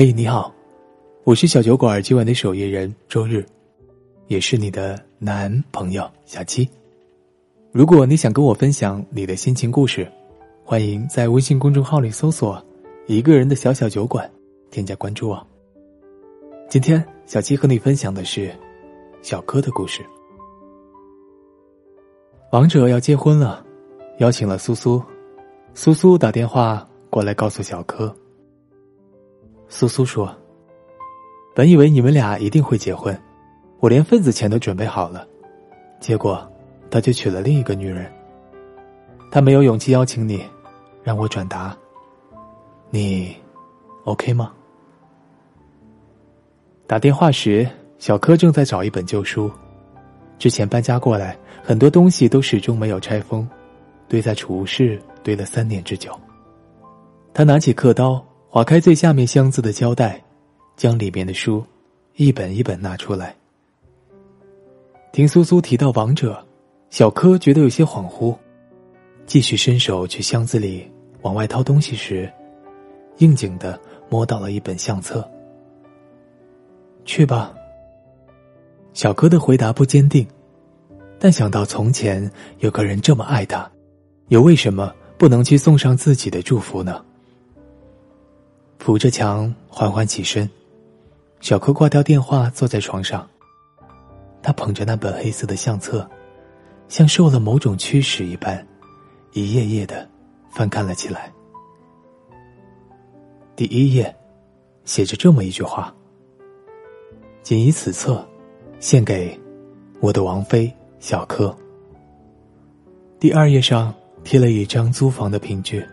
嘿，你好，我是小酒馆今晚的守夜人周日，也是你的男朋友小七。如果你想跟我分享你的心情故事，欢迎在微信公众号里搜索“一个人的小小酒馆”，添加关注哦。今天小七和你分享的是小柯的故事。王者要结婚了，邀请了苏苏，苏苏打电话过来告诉小柯。苏苏说：“本以为你们俩一定会结婚，我连份子钱都准备好了，结果他就娶了另一个女人。他没有勇气邀请你，让我转达。你，OK 吗？”打电话时，小柯正在找一本旧书，之前搬家过来，很多东西都始终没有拆封，堆在储物室堆了三年之久。他拿起刻刀。划开最下面箱子的胶带，将里面的书一本一本拿出来。听苏苏提到王者，小柯觉得有些恍惚，继续伸手去箱子里往外掏东西时，应景的摸到了一本相册。去吧。小柯的回答不坚定，但想到从前有个人这么爱他，又为什么不能去送上自己的祝福呢？扶着墙，缓缓起身。小柯挂掉电话，坐在床上。他捧着那本黑色的相册，像受了某种驱使一般，一页页的翻看了起来。第一页，写着这么一句话：“仅以此册，献给我的王妃小柯。”第二页上贴了一张租房的凭据。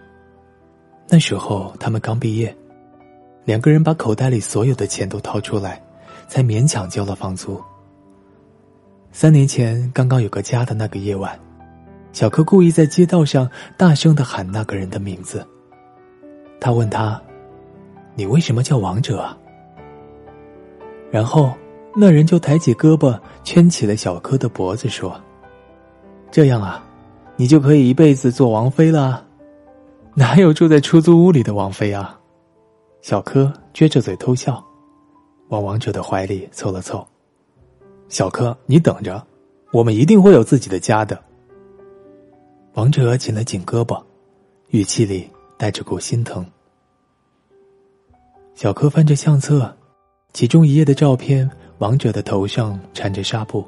那时候他们刚毕业。两个人把口袋里所有的钱都掏出来，才勉强交了房租。三年前刚刚有个家的那个夜晚，小柯故意在街道上大声的喊那个人的名字。他问他：“你为什么叫王者？”啊？”然后那人就抬起胳膊圈起了小柯的脖子，说：“这样啊，你就可以一辈子做王妃了。哪有住在出租屋里的王妃啊？”小柯撅着嘴偷笑，往王者的怀里凑了凑。小柯，你等着，我们一定会有自己的家的。王者紧了紧胳膊，语气里带着股心疼。小柯翻着相册，其中一页的照片，王者的头上缠着纱布。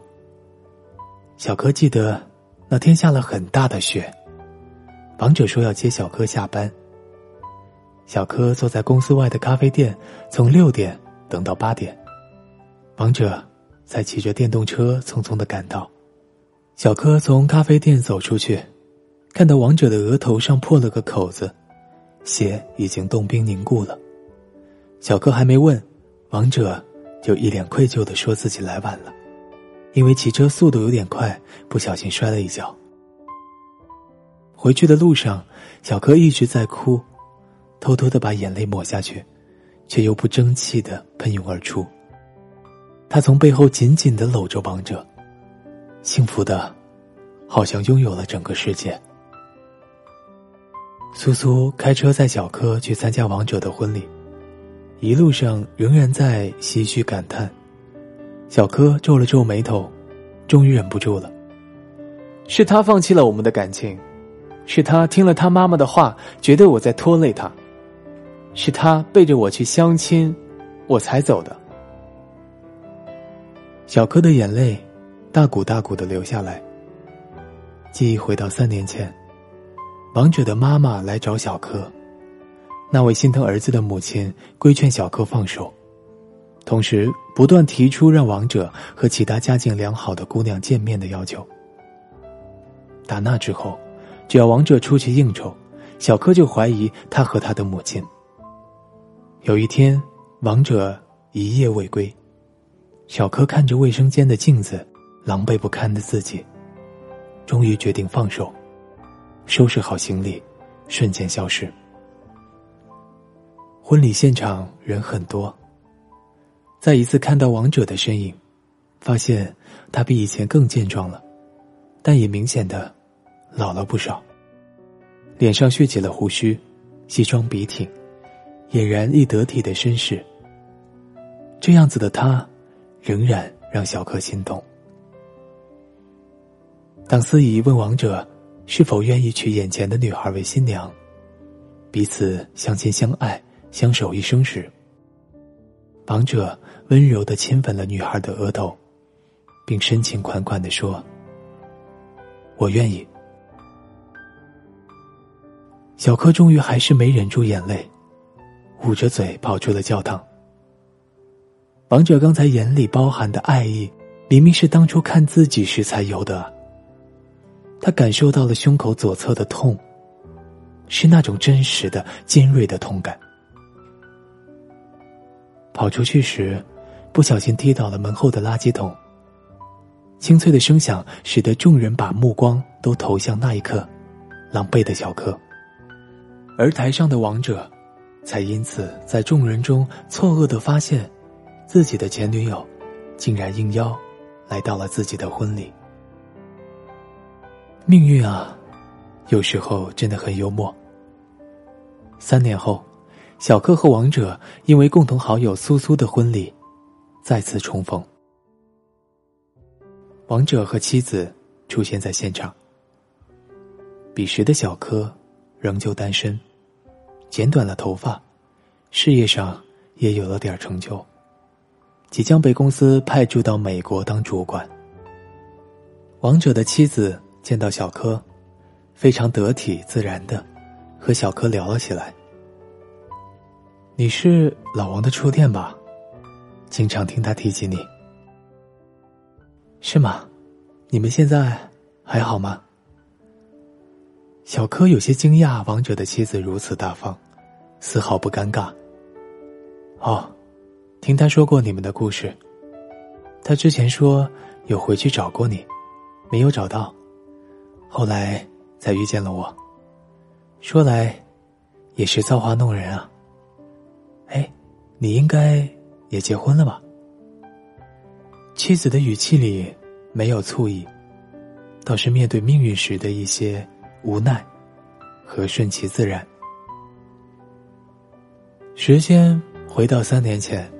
小柯记得那天下了很大的雪，王者说要接小柯下班。小柯坐在公司外的咖啡店，从六点等到八点，王者才骑着电动车匆匆的赶到。小柯从咖啡店走出去，看到王者的额头上破了个口子，血已经冻冰凝固了。小柯还没问，王者就一脸愧疚的说自己来晚了，因为骑车速度有点快，不小心摔了一跤。回去的路上，小柯一直在哭。偷偷的把眼泪抹下去，却又不争气的喷涌而出。他从背后紧紧的搂着王者，幸福的，好像拥有了整个世界。苏苏开车载小柯去参加王者的婚礼，一路上仍然在唏嘘感叹。小柯皱了皱眉头，终于忍不住了。是他放弃了我们的感情，是他听了他妈妈的话，觉得我在拖累他。是他背着我去相亲，我才走的。小柯的眼泪大股大股的流下来。记忆回到三年前，王者的妈妈来找小柯，那位心疼儿子的母亲规劝小柯放手，同时不断提出让王者和其他家境良好的姑娘见面的要求。打那之后，只要王者出去应酬，小柯就怀疑他和他的母亲。有一天，王者一夜未归，小柯看着卫生间的镜子，狼狈不堪的自己，终于决定放手，收拾好行李，瞬间消失。婚礼现场人很多，再一次看到王者的身影，发现他比以前更健壮了，但也明显的老了不少，脸上蓄起了胡须，西装笔挺。俨然亦得体的绅士。这样子的他，仍然让小柯心动。当司仪问王者是否愿意娶眼前的女孩为新娘，彼此相亲相爱、相守一生时，王者温柔的亲吻了女孩的额头，并深情款款的说：“我愿意。”小柯终于还是没忍住眼泪，捂着嘴跑出了教堂。王者刚才眼里包含的爱意，明明是当初看自己时才有的。他感受到了胸口左侧的痛，是那种真实的、尖锐的痛感。跑出去时，不小心踢倒了门后的垃圾桶。清脆的声响使得众人把目光都投向那一刻，狼狈的小柯。而台上的王者，才因此在众人中错愕的发现，自己的前女友，竟然应邀来到了自己的婚礼。命运啊，有时候真的很幽默。三年后，小柯和王者因为共同好友苏苏的婚礼，再次重逢。王者和妻子出现在现场。彼时的小柯仍旧单身，剪短了头发，事业上也有了点成就，即将被公司派驻到美国当主管。王者的妻子。见到小柯，非常得体自然的和小柯聊了起来。你是老王的初恋吧？经常听他提起你，是吗？你们现在还好吗？小柯有些惊讶，王者的妻子如此大方，丝毫不尴尬。哦，听他说过你们的故事。他之前说有回去找过你，没有找到。后来才遇见了我，说来也是造化弄人啊。哎，你应该也结婚了吧？妻子的语气里没有醋意，倒是面对命运时的一些无奈和顺其自然。时间回到三年前，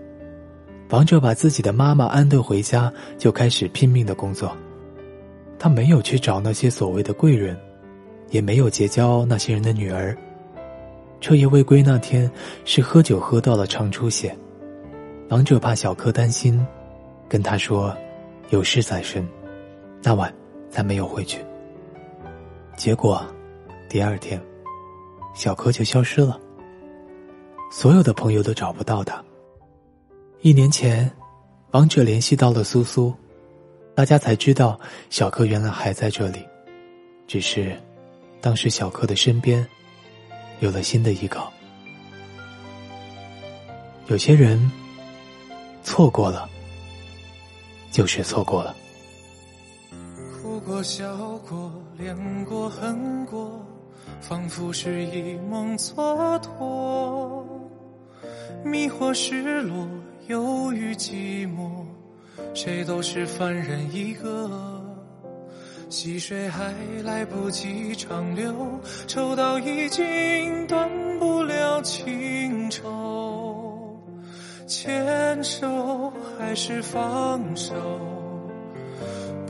王者把自己的妈妈安顿回家，就开始拼命的工作。他没有去找那些所谓的贵人，也没有结交那些人的女儿。彻夜未归那天，是喝酒喝到了肠出血。王者怕小柯担心，跟他说有事在身，那晚才没有回去。结果，第二天，小柯就消失了。所有的朋友都找不到他。一年前，王者联系到了苏苏。大家才知道，小柯原来还在这里，只是，当时小柯的身边，有了新的依靠。有些人，错过了，就是错过了。过笑过，恋过恨过，仿佛是一梦蹉跎，迷惑失落，忧郁寂寞。谁都是凡人一个，细水还来不及长流，抽到已经断不了情愁。牵手还是放手，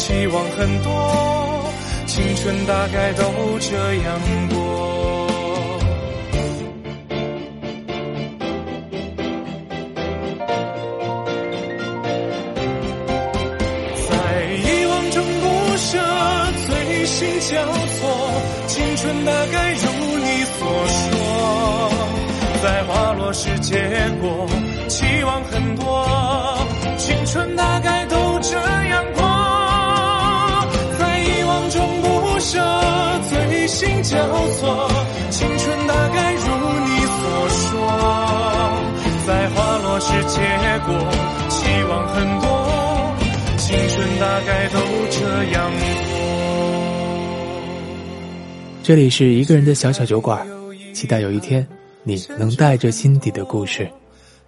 期望很多，青春大概都这样过。在遗忘中不舍，醉心交错，青春大概如你所说。在花落时结果，期望很多，青春大概都心交错，青春大概如你所说。在花落时结果，期望很多，青春大概都这样过。这里是一个人的小小酒馆，期待有一天。你能带着心底的故事，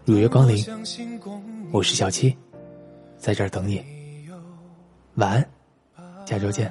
如约光临。我是小七，在这儿等你。晚安，下周见。